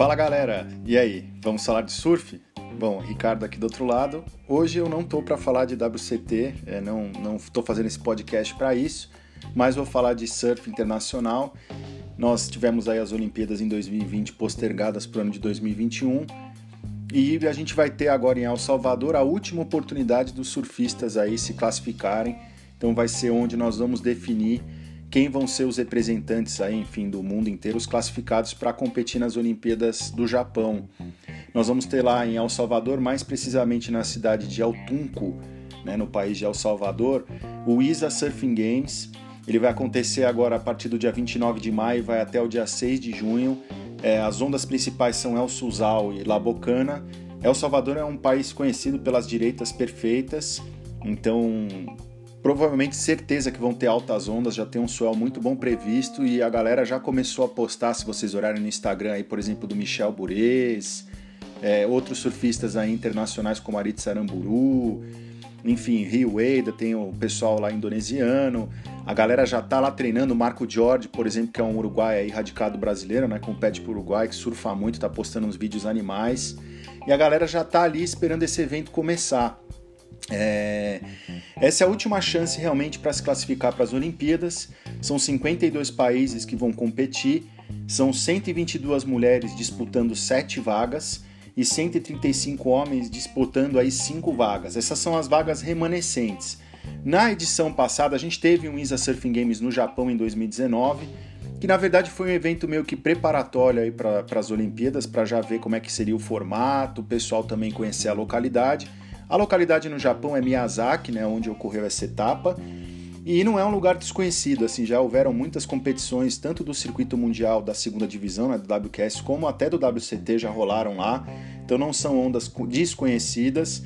Fala galera, e aí? Vamos falar de surf? Bom, Ricardo aqui do outro lado. Hoje eu não tô para falar de WCT, é, não não tô fazendo esse podcast para isso, mas vou falar de surf internacional. Nós tivemos aí as Olimpíadas em 2020 postergadas para o ano de 2021 e a gente vai ter agora em El Salvador a última oportunidade dos surfistas aí se classificarem. Então vai ser onde nós vamos definir quem vão ser os representantes aí, enfim, do mundo inteiro, os classificados para competir nas Olimpíadas do Japão. Nós vamos ter lá em El Salvador, mais precisamente na cidade de El Tunco, né, no país de El Salvador, o ISA Surfing Games. Ele vai acontecer agora a partir do dia 29 de maio, vai até o dia 6 de junho. É, as ondas principais são El Suzal e La Bocana. El Salvador é um país conhecido pelas direitas perfeitas, então Provavelmente certeza que vão ter altas ondas, já tem um swell muito bom previsto e a galera já começou a postar, se vocês olharem no Instagram aí, por exemplo, do Michel Burez, é, outros surfistas aí internacionais como Arit Saramburu, enfim, Rio Wade, tem o pessoal lá indonesiano, a galera já tá lá treinando, Marco Jorge, por exemplo, que é um uruguai aí radicado brasileiro, né, compete pro Uruguai, que surfa muito, tá postando uns vídeos animais, e a galera já tá ali esperando esse evento começar. É, essa é a última chance realmente para se classificar para as Olimpíadas. São 52 países que vão competir, são 122 mulheres disputando 7 vagas e 135 homens disputando aí 5 vagas. Essas são as vagas remanescentes. Na edição passada, a gente teve um ISA Surfing Games no Japão em 2019, que na verdade foi um evento meio que preparatório para as Olimpíadas, para já ver como é que seria o formato, o pessoal também conhecer a localidade. A localidade no Japão é Miyazaki, né, onde ocorreu essa etapa. E não é um lugar desconhecido, assim, já houveram muitas competições, tanto do circuito mundial da segunda divisão, né, do WQS, como até do WCT já rolaram lá. Então não são ondas desconhecidas.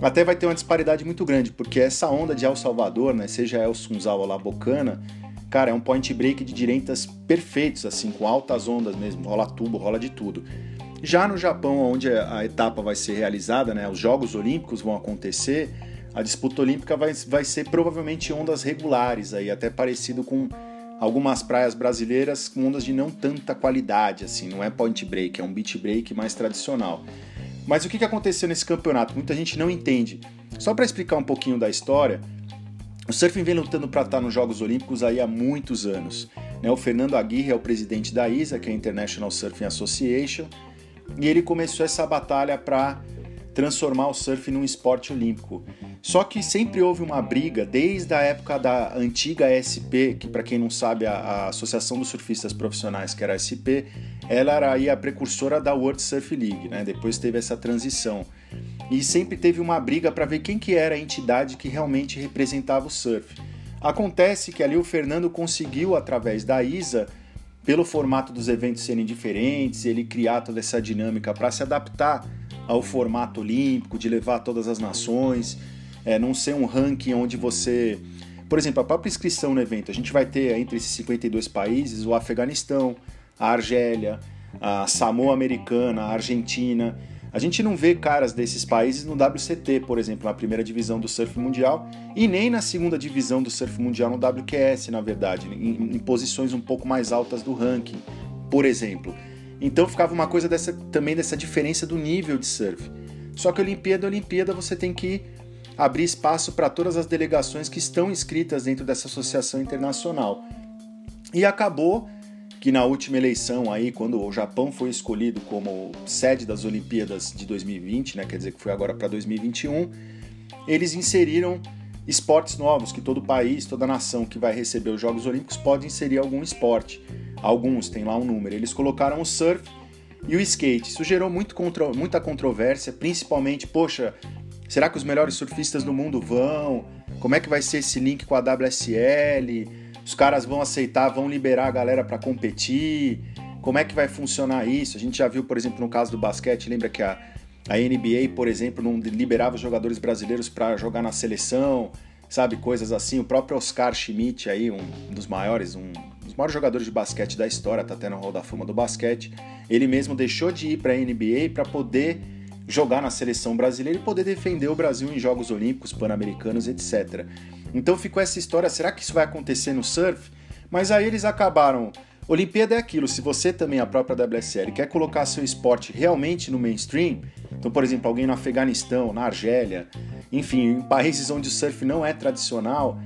Até vai ter uma disparidade muito grande, porque essa onda de El Salvador, né, seja El Sunzal ou La Bocana, cara, é um point break de direitas perfeitos, assim, com altas ondas mesmo, rola tubo, rola de tudo. Já no Japão, onde a etapa vai ser realizada, né, os Jogos Olímpicos vão acontecer, a disputa olímpica vai, vai ser provavelmente ondas regulares, aí, até parecido com algumas praias brasileiras com ondas de não tanta qualidade, assim, não é point break, é um beach break mais tradicional. Mas o que aconteceu nesse campeonato? Muita gente não entende. Só para explicar um pouquinho da história, o surfing vem lutando para estar nos Jogos Olímpicos aí há muitos anos. Né? O Fernando Aguirre é o presidente da ISA, que é a International Surfing Association, e ele começou essa batalha para transformar o surf num esporte olímpico. Só que sempre houve uma briga desde a época da antiga SP, que para quem não sabe a, a, Associação dos Surfistas Profissionais, que era a SP, ela era aí a precursora da World Surf League, né? Depois teve essa transição. E sempre teve uma briga para ver quem que era a entidade que realmente representava o surf. Acontece que ali o Fernando conseguiu através da ISA pelo formato dos eventos serem diferentes, ele criar toda essa dinâmica para se adaptar ao formato olímpico, de levar todas as nações, é, não ser um ranking onde você. Por exemplo, a própria inscrição no evento, a gente vai ter entre esses 52 países o Afeganistão, a Argélia, a Samoa Americana, a Argentina. A gente não vê caras desses países no WCT, por exemplo, na primeira divisão do surf mundial, e nem na segunda divisão do surf mundial no WQS, na verdade, em, em posições um pouco mais altas do ranking, por exemplo. Então ficava uma coisa dessa, também dessa diferença do nível de surf. Só que Olimpíada, Olimpíada, você tem que abrir espaço para todas as delegações que estão inscritas dentro dessa associação internacional. E acabou que na última eleição aí, quando o Japão foi escolhido como sede das Olimpíadas de 2020, né, quer dizer que foi agora para 2021, eles inseriram esportes novos, que todo país, toda nação que vai receber os Jogos Olímpicos pode inserir algum esporte. Alguns, tem lá um número. Eles colocaram o surf e o skate. Isso gerou muito contro muita controvérsia, principalmente, poxa, será que os melhores surfistas do mundo vão? Como é que vai ser esse link com a WSL? Os caras vão aceitar, vão liberar a galera para competir? Como é que vai funcionar isso? A gente já viu, por exemplo, no caso do basquete, lembra que a, a NBA, por exemplo, não liberava os jogadores brasileiros para jogar na seleção, sabe? Coisas assim. O próprio Oscar Schmidt, aí, um dos maiores, um dos maiores jogadores de basquete da história, tá até no Hall da Fama do basquete, ele mesmo deixou de ir para a NBA para poder jogar na seleção brasileira e poder defender o Brasil em Jogos Olímpicos, Pan-Americanos, etc. Então ficou essa história, será que isso vai acontecer no surf? Mas aí eles acabaram Olimpíada é aquilo, se você também, a própria WSL, quer colocar seu esporte realmente no mainstream, então, por exemplo, alguém no Afeganistão, na Argélia, enfim, em países onde o surf não é tradicional,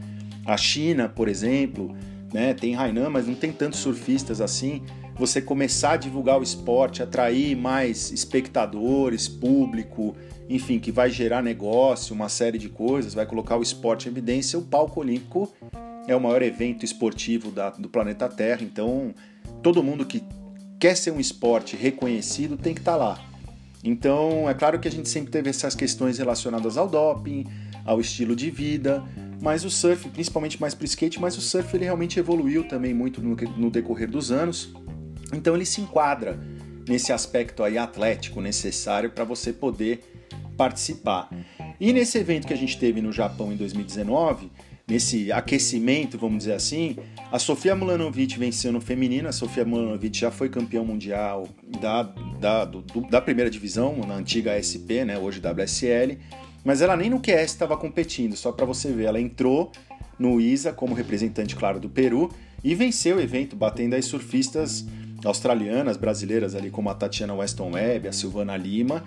a China, por exemplo, né, tem Hainan, mas não tem tantos surfistas assim, você começar a divulgar o esporte, atrair mais espectadores, público, enfim, que vai gerar negócio, uma série de coisas, vai colocar o esporte em evidência, o palco olímpico é o maior evento esportivo da, do planeta Terra, então todo mundo que quer ser um esporte reconhecido tem que estar tá lá. Então, é claro que a gente sempre teve essas questões relacionadas ao doping, ao estilo de vida, mas o surf, principalmente mais para o skate, mas o surf ele realmente evoluiu também muito no, no decorrer dos anos. Então ele se enquadra nesse aspecto aí atlético necessário para você poder participar. E nesse evento que a gente teve no Japão em 2019, nesse aquecimento, vamos dizer assim, a Sofia Mulanovic venceu no feminino. A Sofia Mulanovic já foi campeã mundial da, da, do, da primeira divisão, na antiga SP, né, hoje WSL. Mas ela nem no QS estava competindo, só para você ver. Ela entrou no ISA como representante, claro, do Peru e venceu o evento, batendo as surfistas australianas, brasileiras ali como a Tatiana Weston Webb, a Silvana Lima,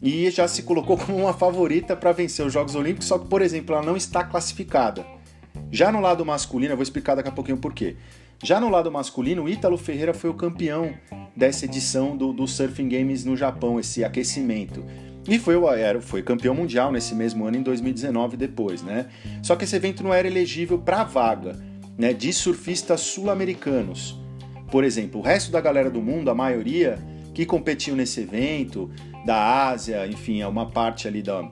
e já se colocou como uma favorita para vencer os Jogos Olímpicos, só que, por exemplo, ela não está classificada. Já no lado masculino, eu vou explicar daqui a pouquinho por quê. Já no lado masculino, o Ítalo Ferreira foi o campeão dessa edição do, do Surfing Games no Japão, esse aquecimento. E foi, era, foi campeão mundial nesse mesmo ano, em 2019, depois, né? Só que esse evento não era elegível para vaga né, de surfistas sul-americanos. Por exemplo, o resto da galera do mundo, a maioria que competiu nesse evento, da Ásia, enfim, é uma parte ali da,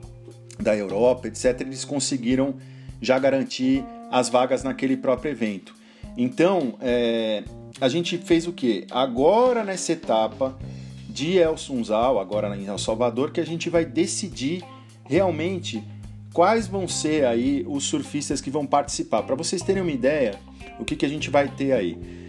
da Europa, etc., eles conseguiram já garantir as vagas naquele próprio evento. Então, é, a gente fez o que? Agora nessa etapa de El Sunzal, agora em El Salvador, que a gente vai decidir realmente quais vão ser aí os surfistas que vão participar. Para vocês terem uma ideia, o que, que a gente vai ter aí?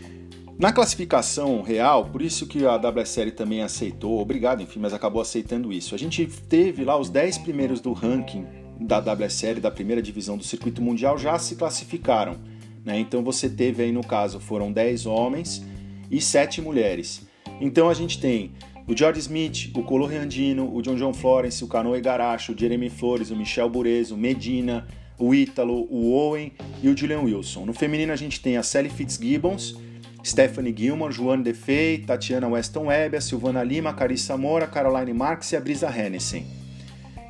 Na classificação real, por isso que a WSL também aceitou, obrigado, enfim, mas acabou aceitando isso. A gente teve lá os 10 primeiros do ranking da WSL, da primeira divisão do circuito mundial, já se classificaram. Né? Então você teve aí no caso, foram 10 homens e 7 mulheres. Então a gente tem o George Smith, o Colo Andino, o John John Florence, o Canoe Garacho, o Jeremy Flores, o Michel Burezo, o Medina, o Ítalo, o Owen e o Julian Wilson. No feminino a gente tem a Sally Fitzgibbons, Stephanie Gilmore, Joanne Defei, Tatiana Weston Webb, Silvana Lima, Carissa Moura, Caroline Marx e a Brisa Hennessy.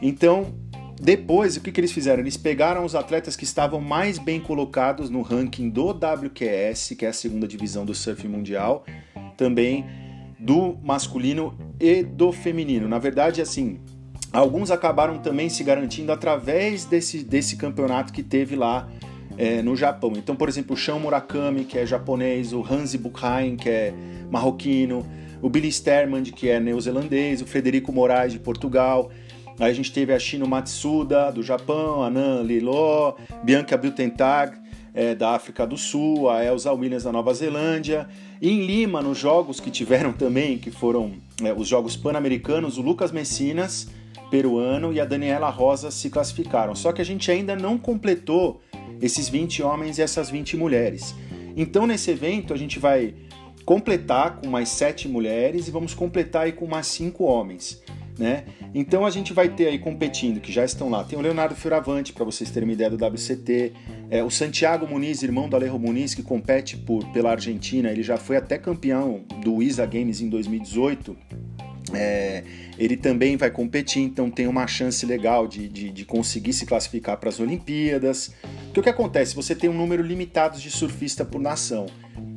Então, depois, o que, que eles fizeram? Eles pegaram os atletas que estavam mais bem colocados no ranking do WQS, que é a segunda divisão do surf mundial, também do masculino e do feminino. Na verdade, assim, alguns acabaram também se garantindo através desse, desse campeonato que teve lá é, no Japão. Então, por exemplo, o Shão Murakami, que é japonês, o Hansi Buchheim, que é marroquino, o Billy Sterman, que é neozelandês, o Frederico Moraes, de Portugal. Aí a gente teve a Shino Matsuda, do Japão, a Nan Liló, Bianca Biltentag, é, da África do Sul, a Elsa Williams, da Nova Zelândia. E em Lima, nos jogos que tiveram também, que foram é, os Jogos Pan-Americanos, o Lucas Messinas, peruano, e a Daniela Rosa se classificaram. Só que a gente ainda não completou esses 20 homens e essas 20 mulheres. Então, nesse evento, a gente vai completar com mais 7 mulheres e vamos completar aí com mais 5 homens né? Então a gente vai ter aí competindo, que já estão lá. Tem o Leonardo Fioravante, para vocês terem uma ideia do WCT. É, o Santiago Muniz, irmão do Alejo Muniz, que compete por, pela Argentina. Ele já foi até campeão do ISA Games em 2018. É, ele também vai competir, então tem uma chance legal de, de, de conseguir se classificar para as Olimpíadas. Porque o que acontece? Você tem um número limitado de surfista por nação.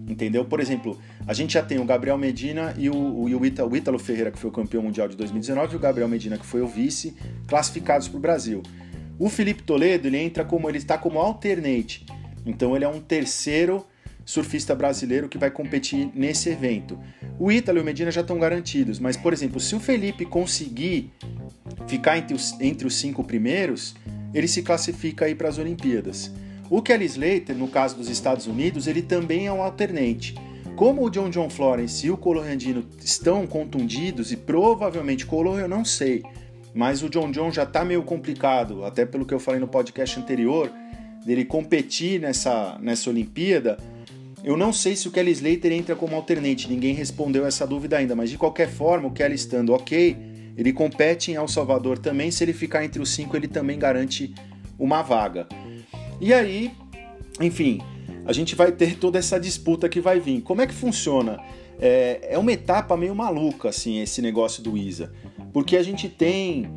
Entendeu? Por exemplo, a gente já tem o Gabriel Medina e o, o, o, Ítalo, o Ítalo Ferreira, que foi o campeão mundial de 2019, e o Gabriel Medina, que foi o vice, classificados para o Brasil. O Felipe Toledo, ele entra como, ele está como alternate. Então ele é um terceiro surfista brasileiro que vai competir nesse evento. O Ítalo e o Medina já estão garantidos, mas, por exemplo, se o Felipe conseguir ficar entre os, entre os cinco primeiros, ele se classifica aí para as Olimpíadas. O Kelly Slater, no caso dos Estados Unidos, ele também é um alternante. Como o John John Florence e o Colorandino estão contundidos e provavelmente Color eu não sei, mas o John John já está meio complicado, até pelo que eu falei no podcast anterior, dele competir nessa, nessa Olimpíada. Eu não sei se o Kelly Slater entra como alternate, ninguém respondeu essa dúvida ainda, mas de qualquer forma, o Kelly estando ok, ele compete em El Salvador também. Se ele ficar entre os cinco, ele também garante uma vaga. E aí, enfim, a gente vai ter toda essa disputa que vai vir. Como é que funciona? É, é uma etapa meio maluca, assim, esse negócio do ISA. Porque a gente tem.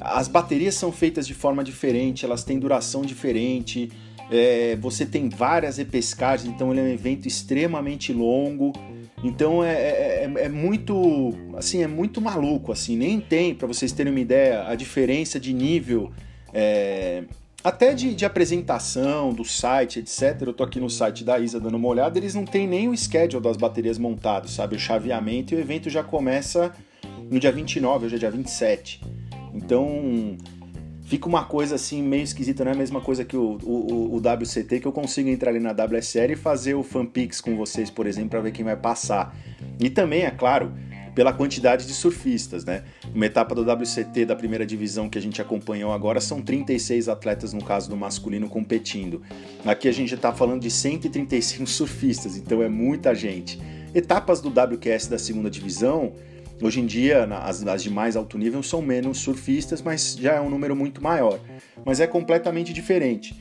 As baterias são feitas de forma diferente, elas têm duração diferente. É, você tem várias repescagens, então ele é um evento extremamente longo. Então é, é, é, é, muito, assim, é muito maluco, assim. Nem tem, para vocês terem uma ideia, a diferença de nível, é, até de, de, apresentação do site, etc. Eu tô aqui no site da Isa dando uma olhada, eles não têm nem o schedule das baterias montado, sabe? O chaveamento e o evento já começa no dia 29, hoje é dia 27. Então fica uma coisa assim meio esquisita, não é a mesma coisa que o, o, o WCT, que eu consigo entrar ali na WSL e fazer o FanPix com vocês, por exemplo, para ver quem vai passar. E também, é claro, pela quantidade de surfistas, né? Uma etapa do WCT da primeira divisão que a gente acompanhou agora são 36 atletas, no caso do masculino, competindo. Aqui a gente está falando de 135 surfistas, então é muita gente. Etapas do WQS da segunda divisão Hoje em dia, as, as de mais alto nível são menos surfistas, mas já é um número muito maior. Mas é completamente diferente.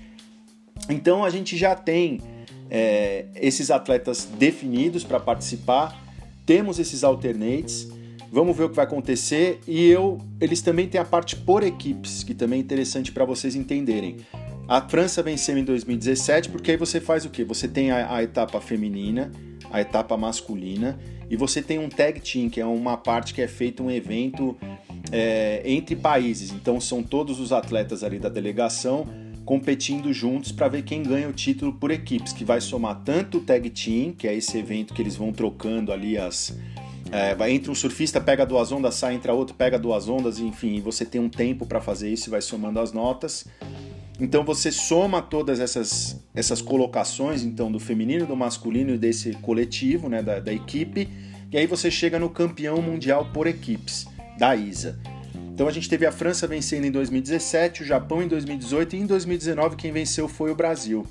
Então a gente já tem é, esses atletas definidos para participar, temos esses alternates, vamos ver o que vai acontecer e eu, eles também têm a parte por equipes, que também é interessante para vocês entenderem. A França venceu em 2017 porque aí você faz o que? Você tem a, a etapa feminina, a etapa masculina e você tem um tag team, que é uma parte que é feito um evento é, entre países. Então são todos os atletas ali da delegação competindo juntos para ver quem ganha o título por equipes, que vai somar tanto o tag team, que é esse evento que eles vão trocando ali as é, entre um surfista pega duas ondas, sai, entra outro, pega duas ondas, enfim, você tem um tempo para fazer isso e vai somando as notas. Então você soma todas essas, essas colocações, então do feminino, do masculino e desse coletivo, né, da, da equipe, e aí você chega no campeão mundial por equipes, da ISA. Então a gente teve a França vencendo em 2017, o Japão em 2018 e em 2019 quem venceu foi o Brasil.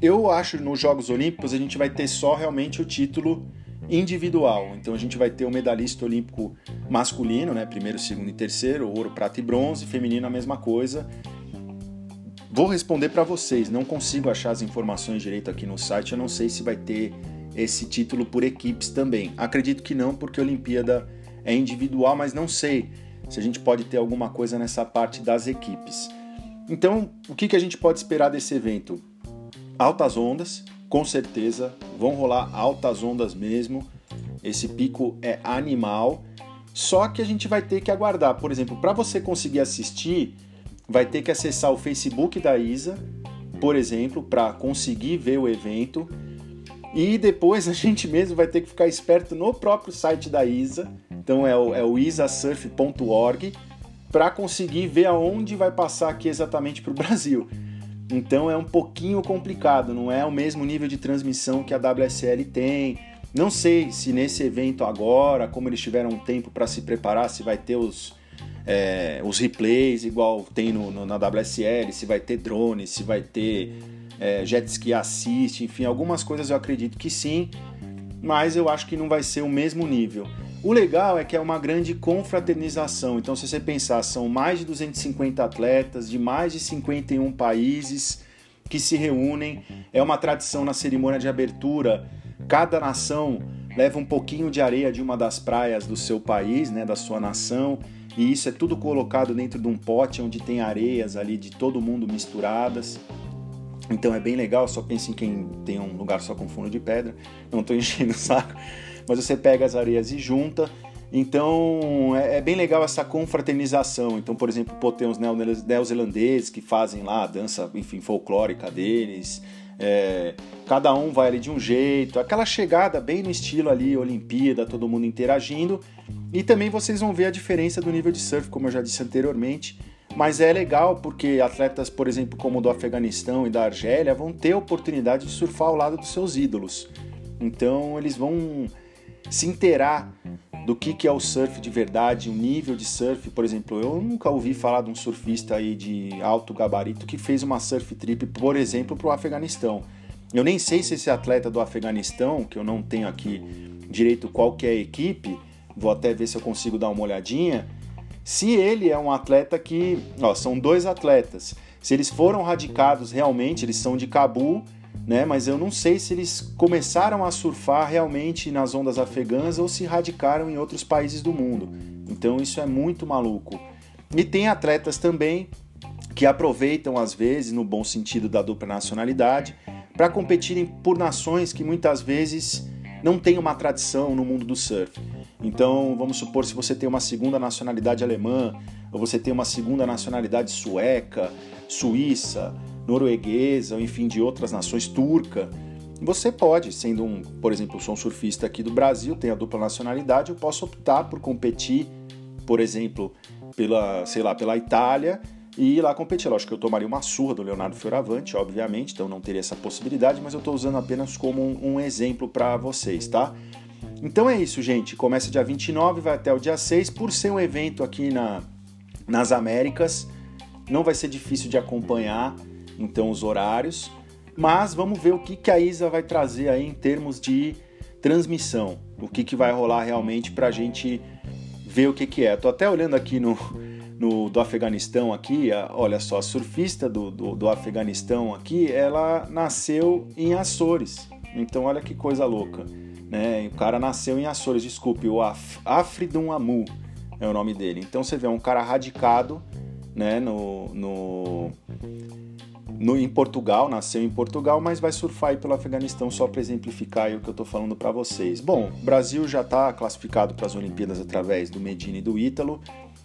Eu acho que nos Jogos Olímpicos a gente vai ter só realmente o título individual. Então a gente vai ter o medalhista olímpico masculino, né, primeiro, segundo e terceiro, ouro, prata e bronze, feminino a mesma coisa. Vou responder para vocês, não consigo achar as informações direito aqui no site, eu não sei se vai ter esse título por equipes também. Acredito que não, porque a Olimpíada é individual, mas não sei se a gente pode ter alguma coisa nessa parte das equipes. Então, o que, que a gente pode esperar desse evento? Altas ondas, com certeza, vão rolar altas ondas mesmo. Esse pico é animal. Só que a gente vai ter que aguardar. Por exemplo, para você conseguir assistir, vai ter que acessar o Facebook da ISA, por exemplo, para conseguir ver o evento. E depois a gente mesmo vai ter que ficar esperto no próprio site da ISA, então é o, é o isasurf.org, para conseguir ver aonde vai passar aqui exatamente para o Brasil. Então é um pouquinho complicado, não é o mesmo nível de transmissão que a WSL tem. Não sei se nesse evento agora, como eles tiveram um tempo para se preparar, se vai ter os, é, os replays igual tem no, no, na WSL, se vai ter drone, se vai ter é, jet ski assist, enfim, algumas coisas eu acredito que sim, mas eu acho que não vai ser o mesmo nível. O legal é que é uma grande confraternização, então se você pensar, são mais de 250 atletas de mais de 51 países que se reúnem, é uma tradição na cerimônia de abertura, cada nação leva um pouquinho de areia de uma das praias do seu país, né, da sua nação, e isso é tudo colocado dentro de um pote onde tem areias ali de todo mundo misturadas. Então é bem legal, só pense em quem tem um lugar só com fundo de pedra. Não estou enchendo o saco, mas você pega as areias e junta. Então é, é, bem legal essa confraternização. Então, por exemplo, pô, tem os neozelandeses que fazem lá a dança, enfim, folclórica deles. É, cada um vai ali de um jeito, aquela chegada bem no estilo ali, Olimpíada, todo mundo interagindo. E também vocês vão ver a diferença do nível de surf, como eu já disse anteriormente. Mas é legal porque atletas, por exemplo, como do Afeganistão e da Argélia, vão ter a oportunidade de surfar ao lado dos seus ídolos. Então eles vão se inteirar do que, que é o surf de verdade, o nível de surf. Por exemplo, eu nunca ouvi falar de um surfista aí de alto gabarito que fez uma surf trip, por exemplo, para o Afeganistão. Eu nem sei se esse atleta do Afeganistão, que eu não tenho aqui direito qual que é a equipe, vou até ver se eu consigo dar uma olhadinha. Se ele é um atleta que, ó, são dois atletas. Se eles foram radicados realmente, eles são de Cabul, né? Mas eu não sei se eles começaram a surfar realmente nas ondas afegãs ou se radicaram em outros países do mundo. Então isso é muito maluco. E tem atletas também que aproveitam às vezes, no bom sentido da dupla nacionalidade, para competirem por nações que muitas vezes não têm uma tradição no mundo do surf. Então, vamos supor se você tem uma segunda nacionalidade alemã, ou você tem uma segunda nacionalidade sueca, suíça, norueguesa, enfim, de outras nações, turca. Você pode, sendo um, por exemplo, sou um surfista aqui do Brasil, tenho a dupla nacionalidade, eu posso optar por competir, por exemplo, pela, sei lá, pela Itália e ir lá competir. Lógico que eu tomaria uma surra do Leonardo Fioravante, obviamente, então não teria essa possibilidade, mas eu estou usando apenas como um, um exemplo para vocês, tá? Então é isso, gente. Começa dia 29, vai até o dia 6. Por ser um evento aqui na, nas Américas, não vai ser difícil de acompanhar, então, os horários. Mas vamos ver o que, que a ISA vai trazer aí em termos de transmissão. O que, que vai rolar realmente para a gente ver o que, que é. Tô até olhando aqui no, no, do Afeganistão aqui, olha só, a surfista do, do, do, Afeganistão aqui, ela nasceu em Açores. Então olha que coisa louca. Né? O cara nasceu em Açores, desculpe, o Af, Afridun Amu é o nome dele. Então você vê é um cara radicado né, no, no, no, em Portugal, nasceu em Portugal, mas vai surfar aí pelo Afeganistão só para exemplificar o que eu estou falando para vocês. Bom, o Brasil já está classificado para as Olimpíadas através do Medina e do Ítalo.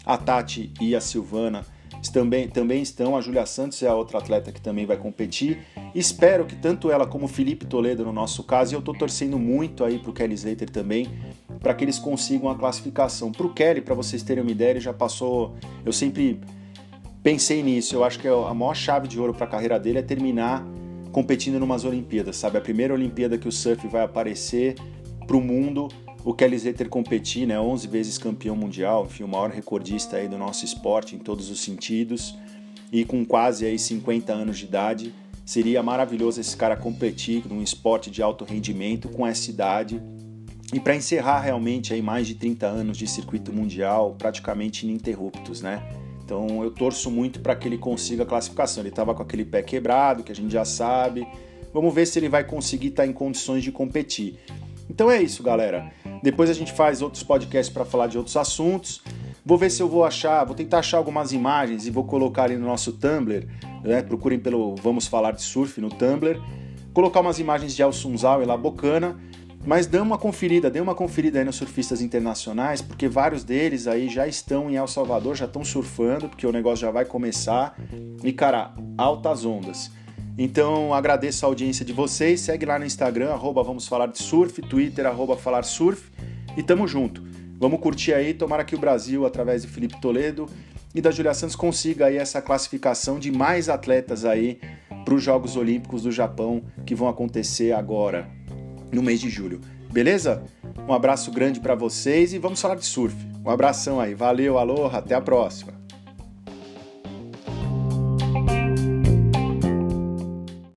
A Tati e a Silvana também, também estão. A Júlia Santos é a outra atleta que também vai competir. Espero que tanto ela como o Felipe Toledo, no nosso caso, e eu estou torcendo muito aí para o Kelly Slater também, para que eles consigam a classificação. Para o Kelly, para vocês terem uma ideia, ele já passou. Eu sempre pensei nisso. Eu acho que a maior chave de ouro para a carreira dele é terminar competindo em umas Olimpíadas, sabe? A primeira Olimpíada que o surf vai aparecer para o mundo o Kelly Slater competir, né, 11 vezes campeão mundial, enfim, o maior recordista aí do nosso esporte em todos os sentidos, e com quase aí 50 anos de idade, seria maravilhoso esse cara competir num esporte de alto rendimento com essa idade. E para encerrar realmente aí mais de 30 anos de circuito mundial, praticamente ininterruptos, né? Então eu torço muito para que ele consiga a classificação. Ele estava com aquele pé quebrado, que a gente já sabe. Vamos ver se ele vai conseguir estar tá em condições de competir. Então é isso, galera. Depois a gente faz outros podcasts para falar de outros assuntos. Vou ver se eu vou achar, vou tentar achar algumas imagens e vou colocar ali no nosso Tumblr. Né? Procurem pelo Vamos Falar de Surf no Tumblr. Colocar umas imagens de El Sunzal e lá bocana. Mas dê uma conferida, dê uma conferida aí nos surfistas internacionais, porque vários deles aí já estão em El Salvador, já estão surfando, porque o negócio já vai começar. E cara, altas ondas. Então agradeço a audiência de vocês. Segue lá no Instagram, arroba Vamos Falar de Surf, Twitter, arroba Falar Surf. E tamo junto. Vamos curtir aí, tomara que o Brasil, através de Felipe Toledo e da Julia Santos, consiga aí essa classificação de mais atletas aí para os Jogos Olímpicos do Japão que vão acontecer agora, no mês de julho. Beleza? Um abraço grande para vocês e vamos falar de surf. Um abração aí. Valeu, alô, até a próxima.